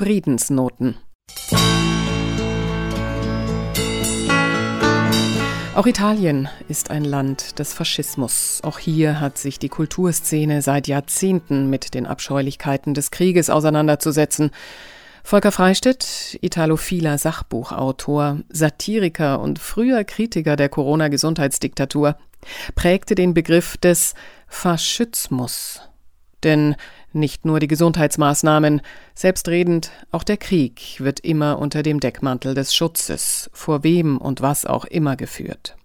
Friedensnoten. Auch Italien ist ein Land des Faschismus. Auch hier hat sich die Kulturszene seit Jahrzehnten mit den Abscheulichkeiten des Krieges auseinanderzusetzen. Volker Freistedt, italophiler Sachbuchautor, Satiriker und früher Kritiker der Corona-Gesundheitsdiktatur, prägte den Begriff des Faschismus. Denn nicht nur die Gesundheitsmaßnahmen, selbstredend auch der Krieg wird immer unter dem Deckmantel des Schutzes, vor wem und was auch immer geführt.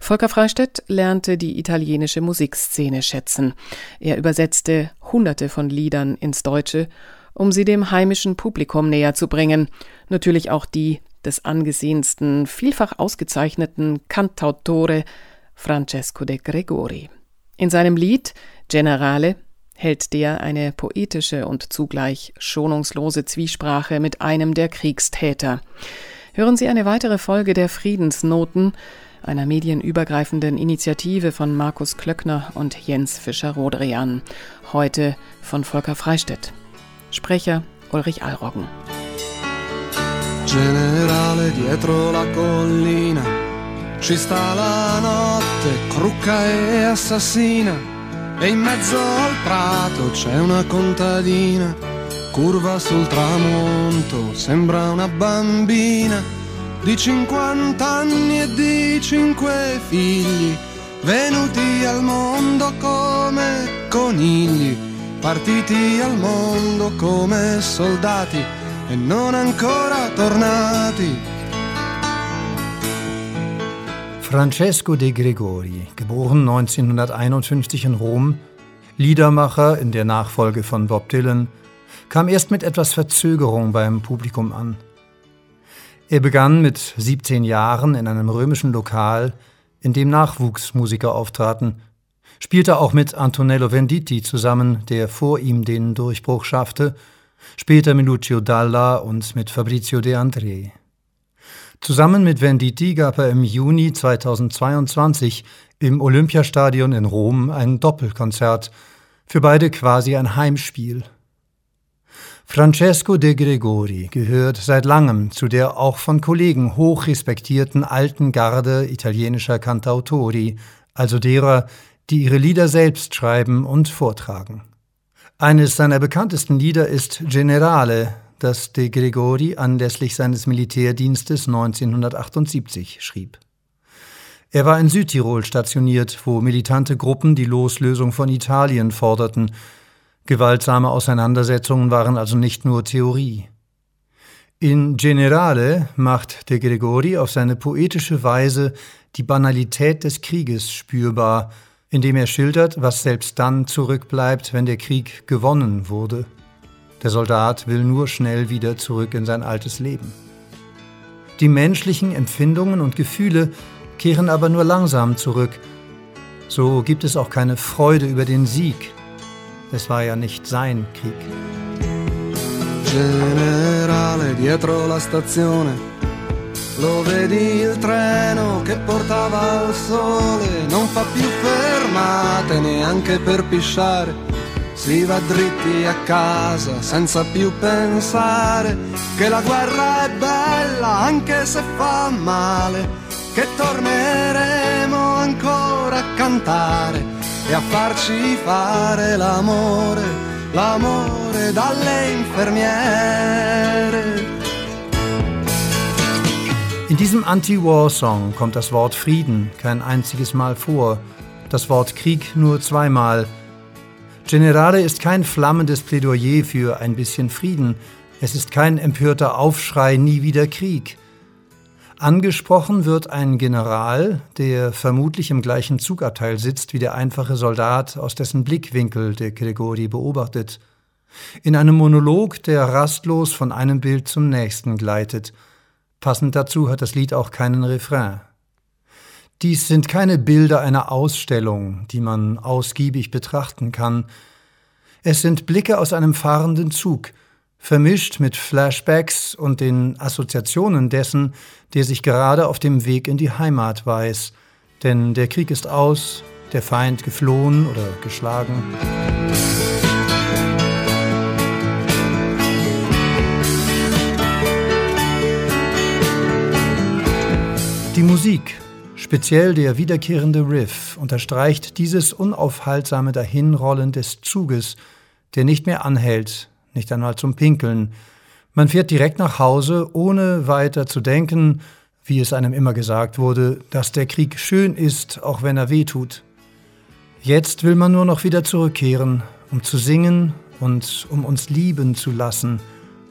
Volker Freistedt lernte die italienische Musikszene schätzen. Er übersetzte hunderte von Liedern ins Deutsche, um sie dem heimischen Publikum näher zu bringen, natürlich auch die des angesehensten, vielfach ausgezeichneten Cantautore Francesco de Gregori. In seinem Lied Generale hält der eine poetische und zugleich schonungslose Zwiesprache mit einem der Kriegstäter. Hören Sie eine weitere Folge der Friedensnoten, einer medienübergreifenden Initiative von Markus Klöckner und Jens Fischer-Rodrian. Heute von Volker Freistedt. Sprecher Ulrich Allroggen. Generale dietro la collina ci sta la notte crucca e assassina e in mezzo al prato c'è una contadina, curva sul tramonto, sembra una bambina di 50 anni e di cinque figli, venuti al mondo come conigli, partiti al mondo come soldati e non ancora tornati Francesco de Gregori, geboren 1951 in Rom, Liedermacher in der Nachfolge von Bob Dylan, kam erst mit etwas Verzögerung beim Publikum an. Er begann mit 17 Jahren in einem römischen Lokal, in dem Nachwuchsmusiker auftraten, spielte auch mit Antonello Venditti zusammen, der vor ihm den Durchbruch schaffte, später mit Lucio Dalla und mit Fabrizio De André. Zusammen mit Venditti gab er im Juni 2022 im Olympiastadion in Rom ein Doppelkonzert, für beide quasi ein Heimspiel. Francesco de Gregori gehört seit langem zu der auch von Kollegen hoch respektierten alten Garde italienischer Cantautori, also derer, die ihre Lieder selbst schreiben und vortragen. Eines seiner bekanntesten Lieder ist Generale, das de Gregori anlässlich seines Militärdienstes 1978 schrieb. Er war in Südtirol stationiert, wo militante Gruppen die Loslösung von Italien forderten. Gewaltsame Auseinandersetzungen waren also nicht nur Theorie. In Generale macht de Gregori auf seine poetische Weise die Banalität des Krieges spürbar, indem er schildert, was selbst dann zurückbleibt, wenn der Krieg gewonnen wurde. Der Soldat will nur schnell wieder zurück in sein altes Leben. Die menschlichen Empfindungen und Gefühle kehren aber nur langsam zurück. So gibt es auch keine Freude über den Sieg. Es war ja nicht sein Krieg. Generale dietro la stazione, lo vedi il treno che portava al sole, non fa più fermate neanche per pisciare si va dritti a casa senza più pensare che la guerra è bella anche se fa male, che torneremo ancora a cantare e a farci fare l'amore, l'amore dalle infermiere. In diesem Anti-War-Song kommt das Wort Frieden kein einziges Mal vor, das Wort Krieg nur zweimal – Generale ist kein flammendes Plädoyer für ein bisschen Frieden. Es ist kein empörter Aufschrei, nie wieder Krieg. Angesprochen wird ein General, der vermutlich im gleichen Zugabteil sitzt wie der einfache Soldat, aus dessen Blickwinkel der Gregori beobachtet. In einem Monolog, der rastlos von einem Bild zum nächsten gleitet. Passend dazu hat das Lied auch keinen Refrain. Dies sind keine Bilder einer Ausstellung, die man ausgiebig betrachten kann. Es sind Blicke aus einem fahrenden Zug, vermischt mit Flashbacks und den Assoziationen dessen, der sich gerade auf dem Weg in die Heimat weiß. Denn der Krieg ist aus, der Feind geflohen oder geschlagen. Die Musik speziell der wiederkehrende Riff, unterstreicht dieses unaufhaltsame Dahinrollen des Zuges, der nicht mehr anhält, nicht einmal zum Pinkeln. Man fährt direkt nach Hause, ohne weiter zu denken, wie es einem immer gesagt wurde, dass der Krieg schön ist, auch wenn er weh tut. Jetzt will man nur noch wieder zurückkehren, um zu singen und um uns lieben zu lassen,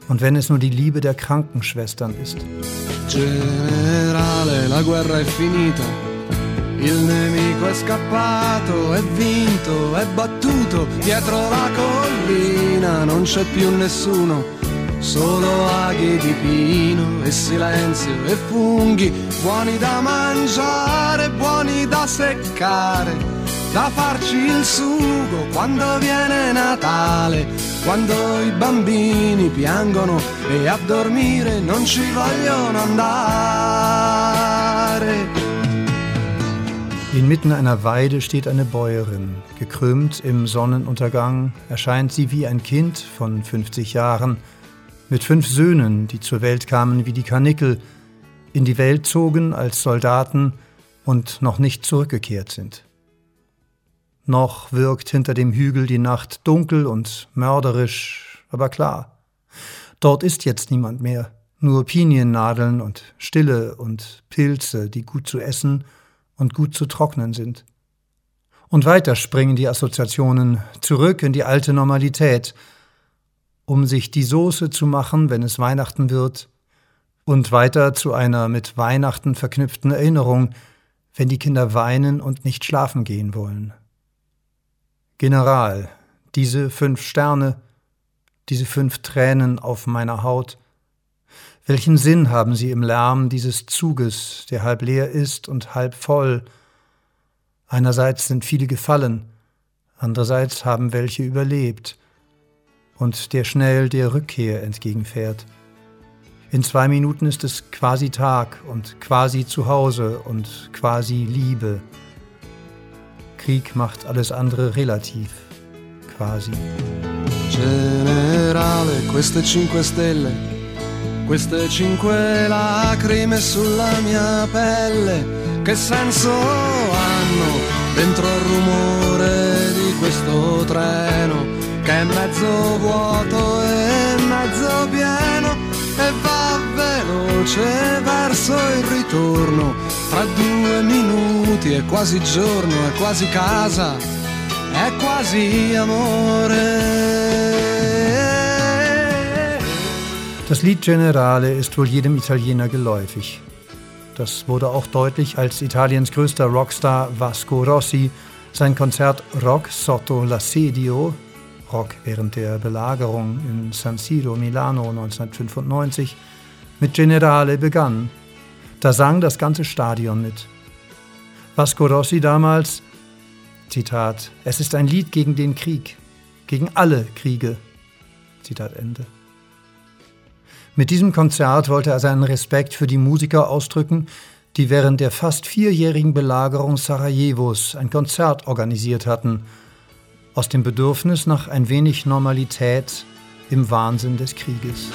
und wenn es nur die Liebe der Krankenschwestern ist. Generale, la guerra è finita. Il nemico è scappato, è vinto, è battuto. Dietro la collina non c'è più nessuno. Solo aghi di pino e silenzio e funghi, buoni da mangiare, buoni da seccare da farci il sugo quando viene Natale, quando i bambini piangono e a dormire non ci vogliono andare. Inmitten einer Weide steht eine Bäuerin. Gekrümmt im Sonnenuntergang erscheint sie wie ein Kind von 50 Jahren, mit fünf Söhnen, die zur Welt kamen wie die Karnickel, in die Welt zogen als Soldaten und noch nicht zurückgekehrt sind. Noch wirkt hinter dem Hügel die Nacht dunkel und mörderisch, aber klar. Dort ist jetzt niemand mehr, nur Piniennadeln und Stille und Pilze, die gut zu essen und gut zu trocknen sind. Und weiter springen die Assoziationen zurück in die alte Normalität, um sich die Soße zu machen, wenn es Weihnachten wird, und weiter zu einer mit Weihnachten verknüpften Erinnerung, wenn die Kinder weinen und nicht schlafen gehen wollen. General, diese fünf Sterne, diese fünf Tränen auf meiner Haut, welchen Sinn haben sie im Lärm dieses Zuges, der halb leer ist und halb voll? Einerseits sind viele gefallen, andererseits haben welche überlebt und der schnell der Rückkehr entgegenfährt. In zwei Minuten ist es quasi Tag und quasi Zuhause und quasi Liebe. Krieg macht alles andere relativ, quasi. Generale, queste cinque stelle, queste cinque lacrime sulla mia pelle, che senso hanno dentro il rumore di questo treno che è mezzo vuoto e mezzo pieno e va veloce verso il ritorno fra due minuti è quasi giorno, è quasi casa, è quasi amore. Das Lied Generale ist wohl jedem Italiener geläufig. Das wurde auch deutlich, als Italiens größter Rockstar Vasco Rossi sein Konzert Rock sotto l'assedio, Rock während der Belagerung in San Siro, Milano 1995, mit Generale begann. Da sang das ganze Stadion mit. Vasco Rossi damals, Zitat, es ist ein Lied gegen den Krieg, gegen alle Kriege. Zitat Ende. Mit diesem Konzert wollte er seinen Respekt für die Musiker ausdrücken, die während der fast vierjährigen Belagerung Sarajevos ein Konzert organisiert hatten, aus dem Bedürfnis nach ein wenig Normalität im Wahnsinn des Krieges.